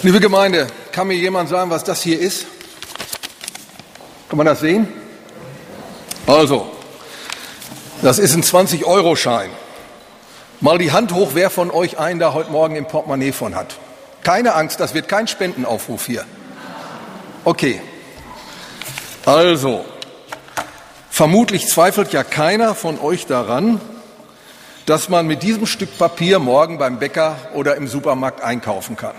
Liebe Gemeinde, kann mir jemand sagen, was das hier ist? Kann man das sehen? Also, das ist ein 20-Euro-Schein. Mal die Hand hoch, wer von euch einen da heute Morgen im Portemonnaie von hat. Keine Angst, das wird kein Spendenaufruf hier. Okay. Also, vermutlich zweifelt ja keiner von euch daran, dass man mit diesem Stück Papier morgen beim Bäcker oder im Supermarkt einkaufen kann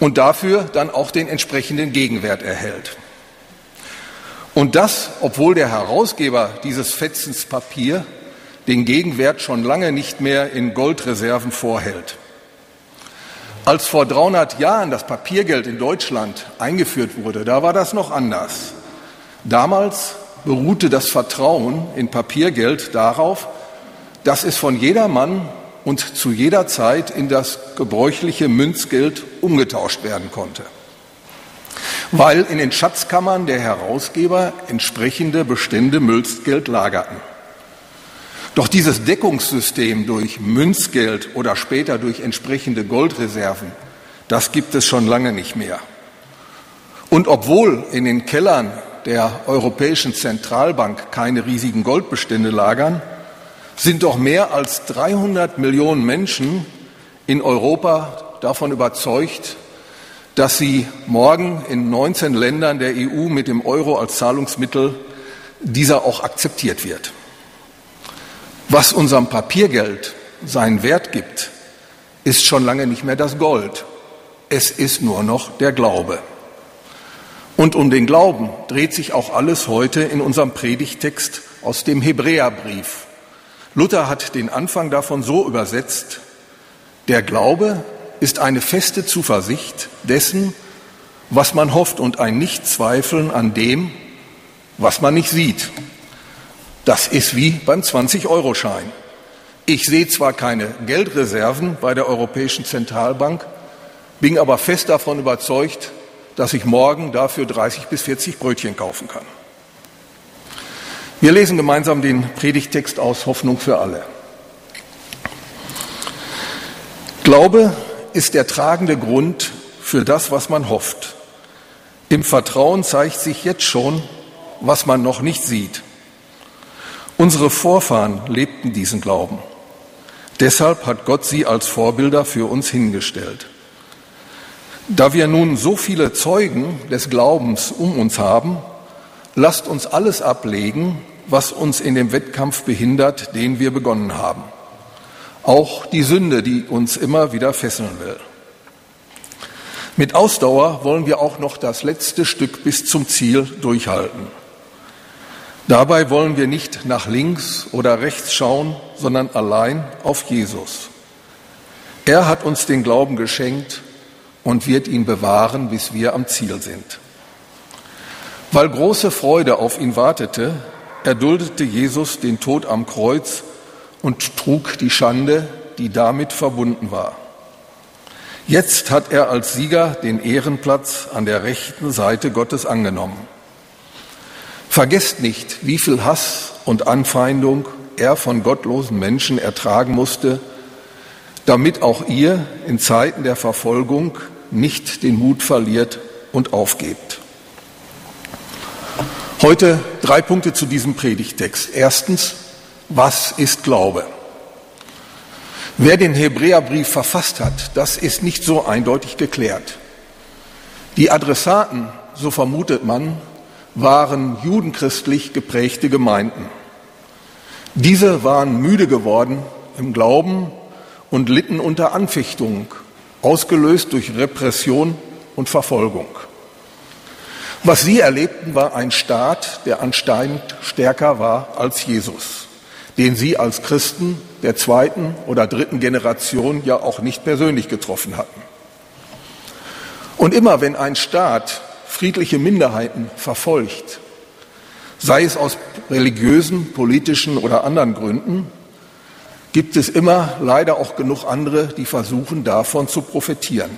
und dafür dann auch den entsprechenden Gegenwert erhält. Und das, obwohl der Herausgeber dieses Fetzens Papier den Gegenwert schon lange nicht mehr in Goldreserven vorhält. Als vor 300 Jahren das Papiergeld in Deutschland eingeführt wurde, da war das noch anders. Damals beruhte das Vertrauen in Papiergeld darauf, dass es von jedermann und zu jeder Zeit in das gebräuchliche Münzgeld umgetauscht werden konnte, weil in den Schatzkammern der Herausgeber entsprechende Bestände Münzgeld lagerten. Doch dieses Deckungssystem durch Münzgeld oder später durch entsprechende Goldreserven, das gibt es schon lange nicht mehr. Und obwohl in den Kellern der Europäischen Zentralbank keine riesigen Goldbestände lagern, sind doch mehr als 300 Millionen Menschen in Europa davon überzeugt, dass sie morgen in 19 Ländern der EU mit dem Euro als Zahlungsmittel dieser auch akzeptiert wird. Was unserem Papiergeld seinen Wert gibt, ist schon lange nicht mehr das Gold. Es ist nur noch der Glaube. Und um den Glauben dreht sich auch alles heute in unserem Predigtext aus dem Hebräerbrief. Luther hat den Anfang davon so übersetzt, der Glaube ist eine feste Zuversicht dessen, was man hofft und ein Nichtzweifeln an dem, was man nicht sieht. Das ist wie beim 20-Euro-Schein. Ich sehe zwar keine Geldreserven bei der Europäischen Zentralbank, bin aber fest davon überzeugt, dass ich morgen dafür 30 bis 40 Brötchen kaufen kann. Wir lesen gemeinsam den Predigtext aus Hoffnung für alle. Glaube ist der tragende Grund für das, was man hofft. Im Vertrauen zeigt sich jetzt schon, was man noch nicht sieht. Unsere Vorfahren lebten diesen Glauben. Deshalb hat Gott sie als Vorbilder für uns hingestellt. Da wir nun so viele Zeugen des Glaubens um uns haben, lasst uns alles ablegen, was uns in dem Wettkampf behindert, den wir begonnen haben. Auch die Sünde, die uns immer wieder fesseln will. Mit Ausdauer wollen wir auch noch das letzte Stück bis zum Ziel durchhalten. Dabei wollen wir nicht nach links oder rechts schauen, sondern allein auf Jesus. Er hat uns den Glauben geschenkt und wird ihn bewahren, bis wir am Ziel sind. Weil große Freude auf ihn wartete, erduldete Jesus den Tod am Kreuz und trug die Schande, die damit verbunden war. Jetzt hat er als Sieger den Ehrenplatz an der rechten Seite Gottes angenommen. Vergesst nicht, wie viel Hass und Anfeindung er von gottlosen Menschen ertragen musste, damit auch ihr in Zeiten der Verfolgung nicht den Mut verliert und aufgebt. Heute drei Punkte zu diesem Predigtext. Erstens, was ist Glaube? Wer den Hebräerbrief verfasst hat, das ist nicht so eindeutig geklärt. Die Adressaten, so vermutet man, waren judenchristlich geprägte Gemeinden. Diese waren müde geworden im Glauben und litten unter Anfechtung, ausgelöst durch Repression und Verfolgung. Was sie erlebten, war ein Staat, der anscheinend stärker war als Jesus, den sie als Christen der zweiten oder dritten Generation ja auch nicht persönlich getroffen hatten. Und immer wenn ein Staat friedliche Minderheiten verfolgt, sei es aus religiösen, politischen oder anderen Gründen, gibt es immer leider auch genug andere, die versuchen, davon zu profitieren.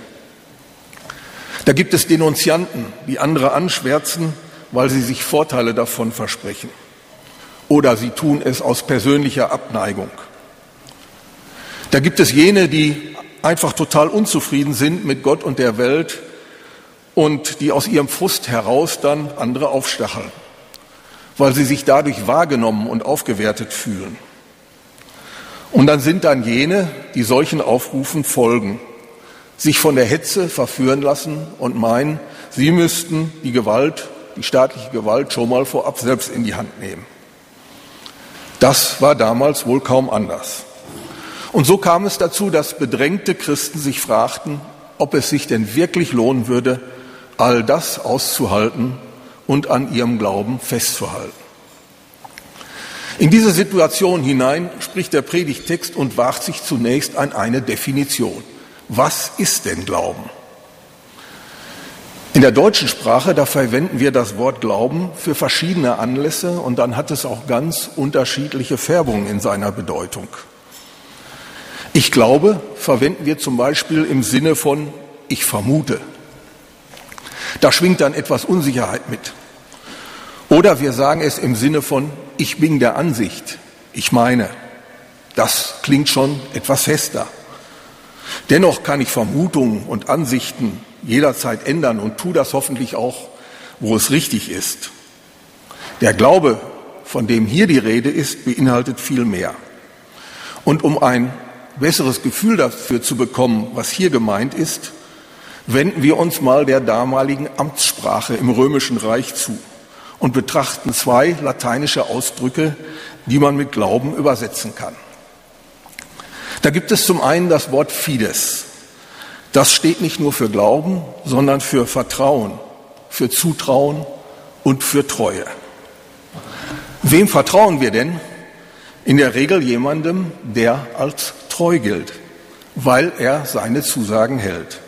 Da gibt es Denunzianten, die andere anschwärzen, weil sie sich Vorteile davon versprechen. Oder sie tun es aus persönlicher Abneigung. Da gibt es jene, die einfach total unzufrieden sind mit Gott und der Welt und die aus ihrem Frust heraus dann andere aufstacheln, weil sie sich dadurch wahrgenommen und aufgewertet fühlen. Und dann sind dann jene, die solchen Aufrufen folgen, sich von der Hetze verführen lassen und meinen, sie müssten die Gewalt, die staatliche Gewalt schon mal vorab selbst in die Hand nehmen. Das war damals wohl kaum anders. Und so kam es dazu, dass bedrängte Christen sich fragten, ob es sich denn wirklich lohnen würde, all das auszuhalten und an ihrem Glauben festzuhalten. In diese Situation hinein spricht der Predigtext und wagt sich zunächst an eine Definition. Was ist denn Glauben? In der deutschen Sprache, da verwenden wir das Wort Glauben für verschiedene Anlässe und dann hat es auch ganz unterschiedliche Färbungen in seiner Bedeutung. Ich glaube, verwenden wir zum Beispiel im Sinne von ich vermute. Da schwingt dann etwas Unsicherheit mit. Oder wir sagen es im Sinne von ich bin der Ansicht, ich meine. Das klingt schon etwas fester. Dennoch kann ich Vermutungen und Ansichten jederzeit ändern und tue das hoffentlich auch, wo es richtig ist. Der Glaube, von dem hier die Rede ist, beinhaltet viel mehr. Und um ein besseres Gefühl dafür zu bekommen, was hier gemeint ist, wenden wir uns mal der damaligen Amtssprache im Römischen Reich zu und betrachten zwei lateinische Ausdrücke, die man mit Glauben übersetzen kann. Da gibt es zum einen das Wort Fides. Das steht nicht nur für Glauben, sondern für Vertrauen, für Zutrauen und für Treue. Wem vertrauen wir denn? In der Regel jemandem, der als treu gilt, weil er seine Zusagen hält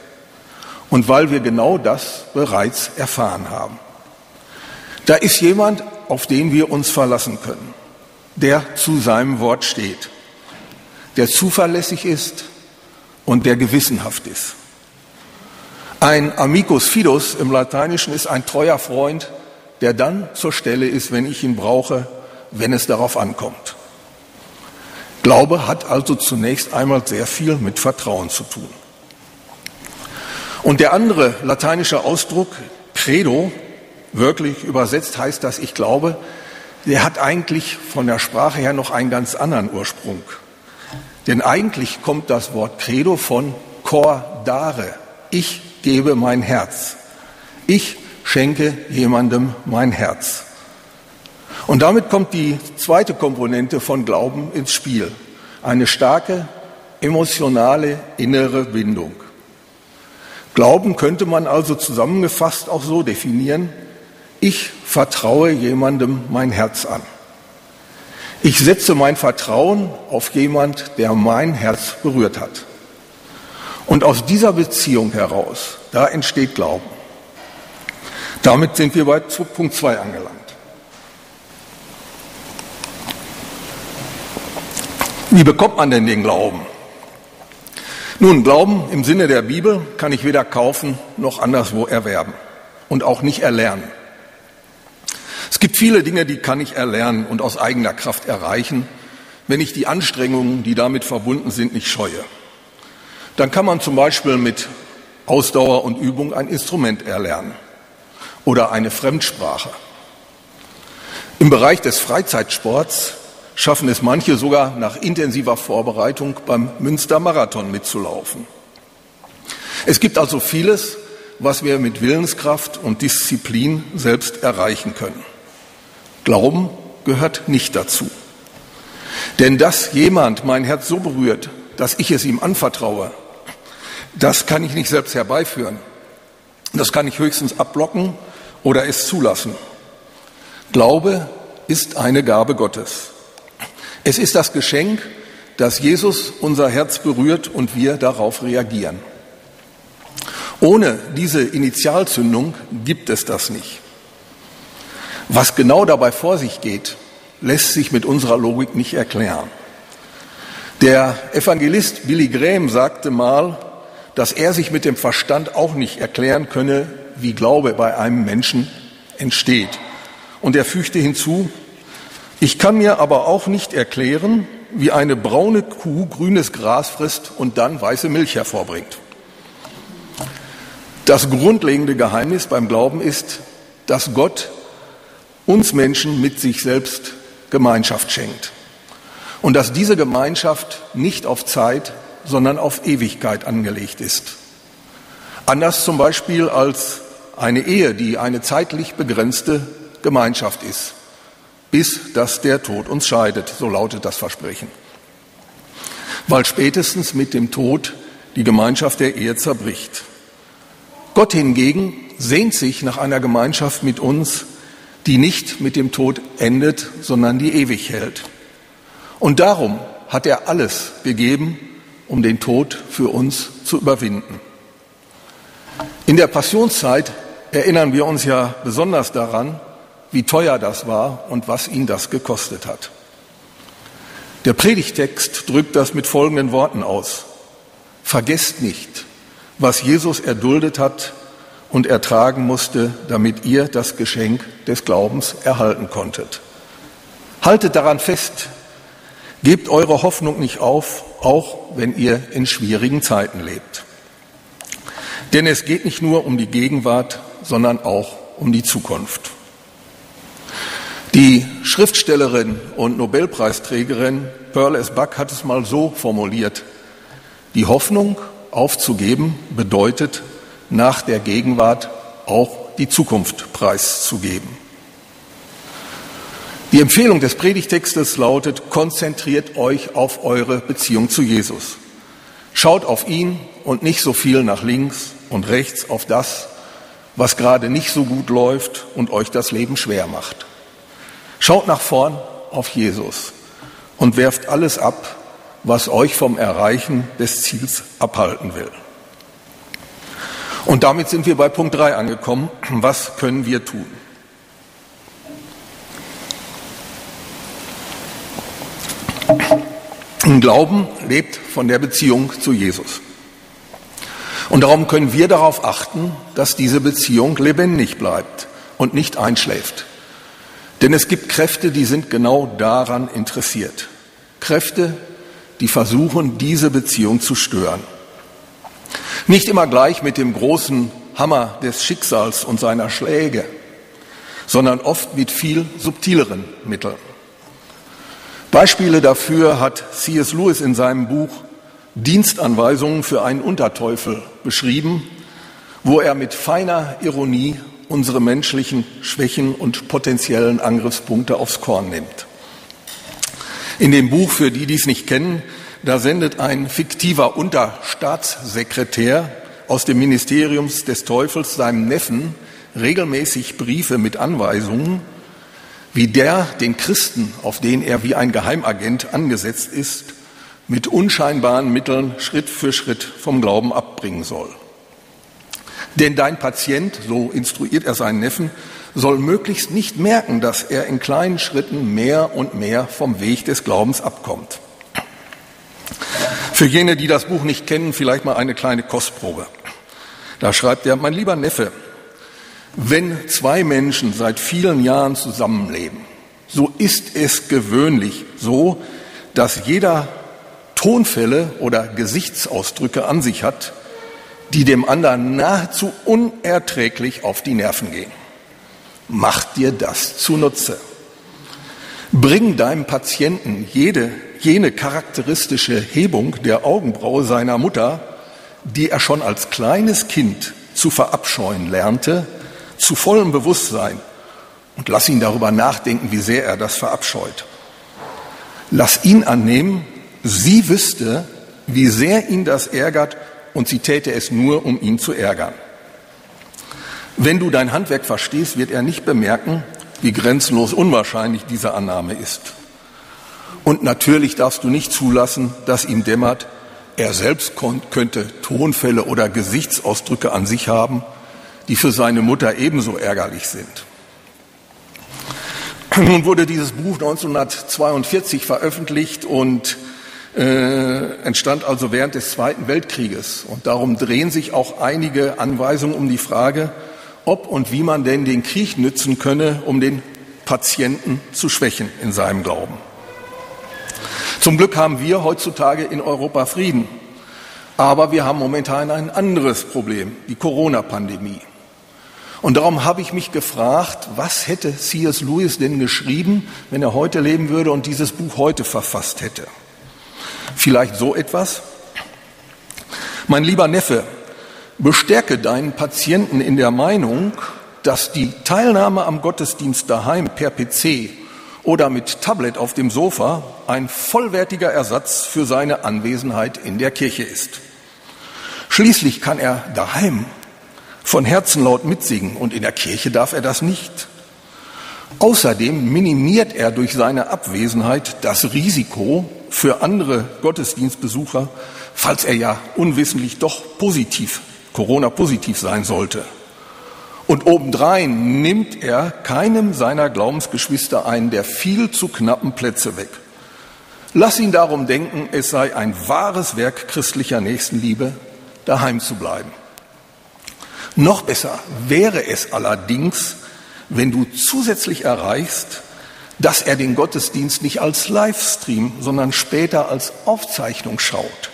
und weil wir genau das bereits erfahren haben. Da ist jemand, auf den wir uns verlassen können, der zu seinem Wort steht, der zuverlässig ist und der gewissenhaft ist. Ein amicus fidus im Lateinischen ist ein treuer Freund, der dann zur Stelle ist, wenn ich ihn brauche, wenn es darauf ankommt. Glaube hat also zunächst einmal sehr viel mit Vertrauen zu tun. Und der andere lateinische Ausdruck, credo, Wörtlich übersetzt heißt das, ich glaube, der hat eigentlich von der Sprache her noch einen ganz anderen Ursprung. Denn eigentlich kommt das Wort Credo von cor dare. Ich gebe mein Herz. Ich schenke jemandem mein Herz. Und damit kommt die zweite Komponente von Glauben ins Spiel. Eine starke, emotionale, innere Bindung. Glauben könnte man also zusammengefasst auch so definieren, ich vertraue jemandem mein Herz an. Ich setze mein Vertrauen auf jemand, der mein Herz berührt hat. Und aus dieser Beziehung heraus, da entsteht Glauben. Damit sind wir bei Punkt 2 angelangt. Wie bekommt man denn den Glauben? Nun, Glauben im Sinne der Bibel kann ich weder kaufen noch anderswo erwerben und auch nicht erlernen. Es gibt viele Dinge, die kann ich erlernen und aus eigener Kraft erreichen, wenn ich die Anstrengungen, die damit verbunden sind, nicht scheue. Dann kann man zum Beispiel mit Ausdauer und Übung ein Instrument erlernen oder eine Fremdsprache. Im Bereich des Freizeitsports schaffen es manche sogar nach intensiver Vorbereitung beim Münster-Marathon mitzulaufen. Es gibt also vieles, was wir mit Willenskraft und Disziplin selbst erreichen können. Glauben gehört nicht dazu. Denn dass jemand mein Herz so berührt, dass ich es ihm anvertraue, das kann ich nicht selbst herbeiführen. Das kann ich höchstens abblocken oder es zulassen. Glaube ist eine Gabe Gottes. Es ist das Geschenk, dass Jesus unser Herz berührt und wir darauf reagieren. Ohne diese Initialzündung gibt es das nicht. Was genau dabei vor sich geht, lässt sich mit unserer Logik nicht erklären. Der Evangelist Billy Graham sagte mal, dass er sich mit dem Verstand auch nicht erklären könne, wie Glaube bei einem Menschen entsteht. Und er fügte hinzu, ich kann mir aber auch nicht erklären, wie eine braune Kuh grünes Gras frisst und dann weiße Milch hervorbringt. Das grundlegende Geheimnis beim Glauben ist, dass Gott uns Menschen mit sich selbst Gemeinschaft schenkt. Und dass diese Gemeinschaft nicht auf Zeit, sondern auf Ewigkeit angelegt ist. Anders zum Beispiel als eine Ehe, die eine zeitlich begrenzte Gemeinschaft ist, bis dass der Tod uns scheidet, so lautet das Versprechen. Weil spätestens mit dem Tod die Gemeinschaft der Ehe zerbricht. Gott hingegen sehnt sich nach einer Gemeinschaft mit uns, die nicht mit dem Tod endet, sondern die ewig hält. Und darum hat er alles gegeben, um den Tod für uns zu überwinden. In der Passionszeit erinnern wir uns ja besonders daran, wie teuer das war und was ihn das gekostet hat. Der Predigtext drückt das mit folgenden Worten aus. Vergesst nicht, was Jesus erduldet hat und ertragen musste, damit ihr das Geschenk des Glaubens erhalten konntet. Haltet daran fest, gebt eure Hoffnung nicht auf, auch wenn ihr in schwierigen Zeiten lebt. Denn es geht nicht nur um die Gegenwart, sondern auch um die Zukunft. Die Schriftstellerin und Nobelpreisträgerin Pearl S. Buck hat es mal so formuliert. Die Hoffnung aufzugeben bedeutet, nach der Gegenwart auch die Zukunft preiszugeben. Die Empfehlung des Predigtextes lautet, konzentriert euch auf eure Beziehung zu Jesus. Schaut auf ihn und nicht so viel nach links und rechts auf das, was gerade nicht so gut läuft und euch das Leben schwer macht. Schaut nach vorn auf Jesus und werft alles ab, was euch vom Erreichen des Ziels abhalten will. Und damit sind wir bei Punkt 3 angekommen. Was können wir tun? Glauben lebt von der Beziehung zu Jesus. Und darum können wir darauf achten, dass diese Beziehung lebendig bleibt und nicht einschläft. Denn es gibt Kräfte, die sind genau daran interessiert. Kräfte, die versuchen, diese Beziehung zu stören. Nicht immer gleich mit dem großen Hammer des Schicksals und seiner Schläge, sondern oft mit viel subtileren Mitteln. Beispiele dafür hat C.S. Lewis in seinem Buch Dienstanweisungen für einen Unterteufel beschrieben, wo er mit feiner Ironie unsere menschlichen Schwächen und potenziellen Angriffspunkte aufs Korn nimmt. In dem Buch, für die, die es nicht kennen, da sendet ein fiktiver Unterstaatssekretär aus dem Ministerium des Teufels seinem Neffen regelmäßig Briefe mit Anweisungen, wie der den Christen, auf den er wie ein Geheimagent angesetzt ist, mit unscheinbaren Mitteln Schritt für Schritt vom Glauben abbringen soll. Denn dein Patient, so instruiert er seinen Neffen, soll möglichst nicht merken, dass er in kleinen Schritten mehr und mehr vom Weg des Glaubens abkommt. Für jene, die das Buch nicht kennen, vielleicht mal eine kleine Kostprobe. Da schreibt er, mein lieber Neffe, wenn zwei Menschen seit vielen Jahren zusammenleben, so ist es gewöhnlich so, dass jeder Tonfälle oder Gesichtsausdrücke an sich hat, die dem anderen nahezu unerträglich auf die Nerven gehen. Mach dir das zunutze. Bring deinem Patienten jede, jene charakteristische Hebung der Augenbraue seiner Mutter, die er schon als kleines Kind zu verabscheuen lernte, zu vollem Bewusstsein und lass ihn darüber nachdenken, wie sehr er das verabscheut. Lass ihn annehmen, Sie wüsste, wie sehr ihn das ärgert und sie täte es nur, um ihn zu ärgern. Wenn du dein Handwerk verstehst, wird er nicht bemerken, wie grenzenlos unwahrscheinlich diese Annahme ist. Und natürlich darfst du nicht zulassen, dass ihm dämmert, er selbst könnte Tonfälle oder Gesichtsausdrücke an sich haben, die für seine Mutter ebenso ärgerlich sind. Nun wurde dieses Buch 1942 veröffentlicht und äh, entstand also während des Zweiten Weltkrieges. Und darum drehen sich auch einige Anweisungen um die Frage, ob und wie man denn den Krieg nützen könne, um den Patienten zu schwächen in seinem Glauben. Zum Glück haben wir heutzutage in Europa Frieden. Aber wir haben momentan ein anderes Problem, die Corona-Pandemie. Und darum habe ich mich gefragt, was hätte C.S. Lewis denn geschrieben, wenn er heute leben würde und dieses Buch heute verfasst hätte? Vielleicht so etwas? Mein lieber Neffe, bestärke deinen Patienten in der Meinung, dass die Teilnahme am Gottesdienst daheim per PC oder mit Tablet auf dem Sofa ein vollwertiger Ersatz für seine Anwesenheit in der Kirche ist. Schließlich kann er daheim von Herzen laut mitsingen und in der Kirche darf er das nicht. Außerdem minimiert er durch seine Abwesenheit das Risiko für andere Gottesdienstbesucher, falls er ja unwissentlich doch positiv, Corona-positiv sein sollte. Und obendrein nimmt er keinem seiner Glaubensgeschwister einen der viel zu knappen Plätze weg. Lass ihn darum denken, es sei ein wahres Werk christlicher Nächstenliebe, daheim zu bleiben. Noch besser wäre es allerdings, wenn du zusätzlich erreichst, dass er den Gottesdienst nicht als Livestream, sondern später als Aufzeichnung schaut.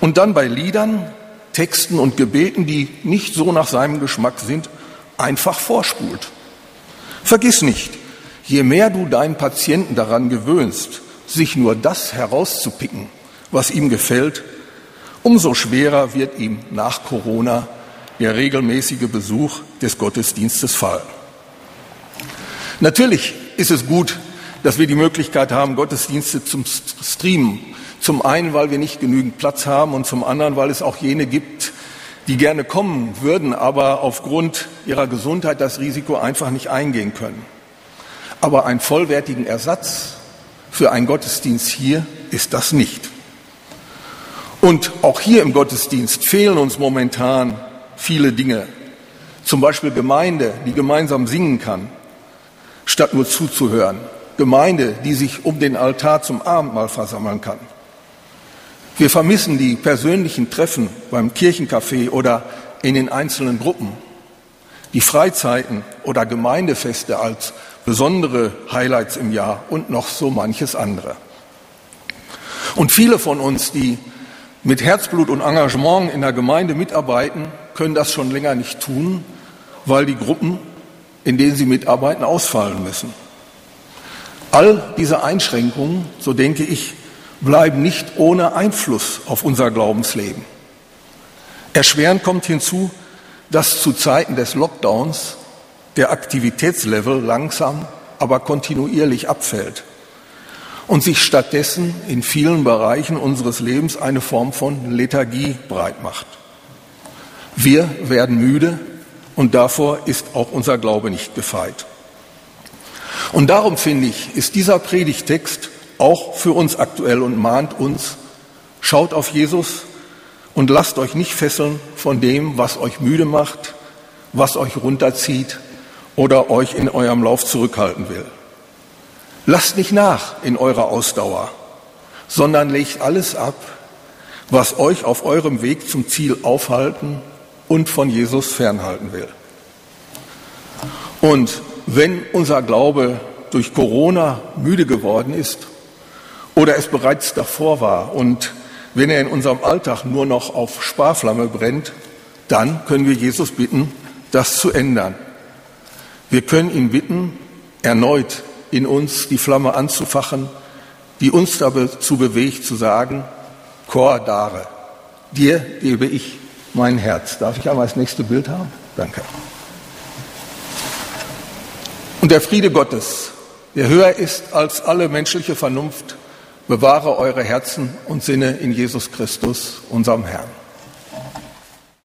Und dann bei Liedern, Texten und Gebeten, die nicht so nach seinem Geschmack sind, einfach vorspult. Vergiss nicht, je mehr du deinen Patienten daran gewöhnst, sich nur das herauszupicken, was ihm gefällt, umso schwerer wird ihm nach Corona der regelmäßige Besuch des Gottesdienstes fallen. Natürlich ist es gut, dass wir die Möglichkeit haben, Gottesdienste zum Streamen. Zum einen, weil wir nicht genügend Platz haben und zum anderen, weil es auch jene gibt, die gerne kommen würden, aber aufgrund ihrer Gesundheit das Risiko einfach nicht eingehen können. Aber einen vollwertigen Ersatz für einen Gottesdienst hier ist das nicht. Und auch hier im Gottesdienst fehlen uns momentan viele Dinge. Zum Beispiel Gemeinde, die gemeinsam singen kann, statt nur zuzuhören. Gemeinde, die sich um den Altar zum Abendmahl versammeln kann. Wir vermissen die persönlichen Treffen beim Kirchencafé oder in den einzelnen Gruppen, die Freizeiten oder Gemeindefeste als besondere Highlights im Jahr und noch so manches andere. Und viele von uns, die mit Herzblut und Engagement in der Gemeinde mitarbeiten, können das schon länger nicht tun, weil die Gruppen, in denen sie mitarbeiten, ausfallen müssen. All diese Einschränkungen, so denke ich, bleiben nicht ohne Einfluss auf unser Glaubensleben. Erschwerend kommt hinzu, dass zu Zeiten des Lockdowns der Aktivitätslevel langsam, aber kontinuierlich abfällt und sich stattdessen in vielen Bereichen unseres Lebens eine Form von Lethargie breit macht. Wir werden müde und davor ist auch unser Glaube nicht gefeit. Und darum finde ich, ist dieser Predigtext auch für uns aktuell und mahnt uns, schaut auf Jesus und lasst euch nicht fesseln von dem, was euch müde macht, was euch runterzieht oder euch in eurem Lauf zurückhalten will. Lasst nicht nach in eurer Ausdauer, sondern legt alles ab, was euch auf eurem Weg zum Ziel aufhalten und von Jesus fernhalten will. Und wenn unser Glaube durch Corona müde geworden ist oder es bereits davor war und wenn er in unserem Alltag nur noch auf Sparflamme brennt, dann können wir Jesus bitten, das zu ändern. Wir können ihn bitten, erneut in uns die Flamme anzufachen, die uns dazu bewegt zu sagen, Chor dare, dir gebe ich mein Herz. Darf ich einmal das nächste Bild haben? Danke. Und der Friede Gottes, der höher ist als alle menschliche Vernunft, bewahre eure Herzen und Sinne in Jesus Christus, unserem Herrn.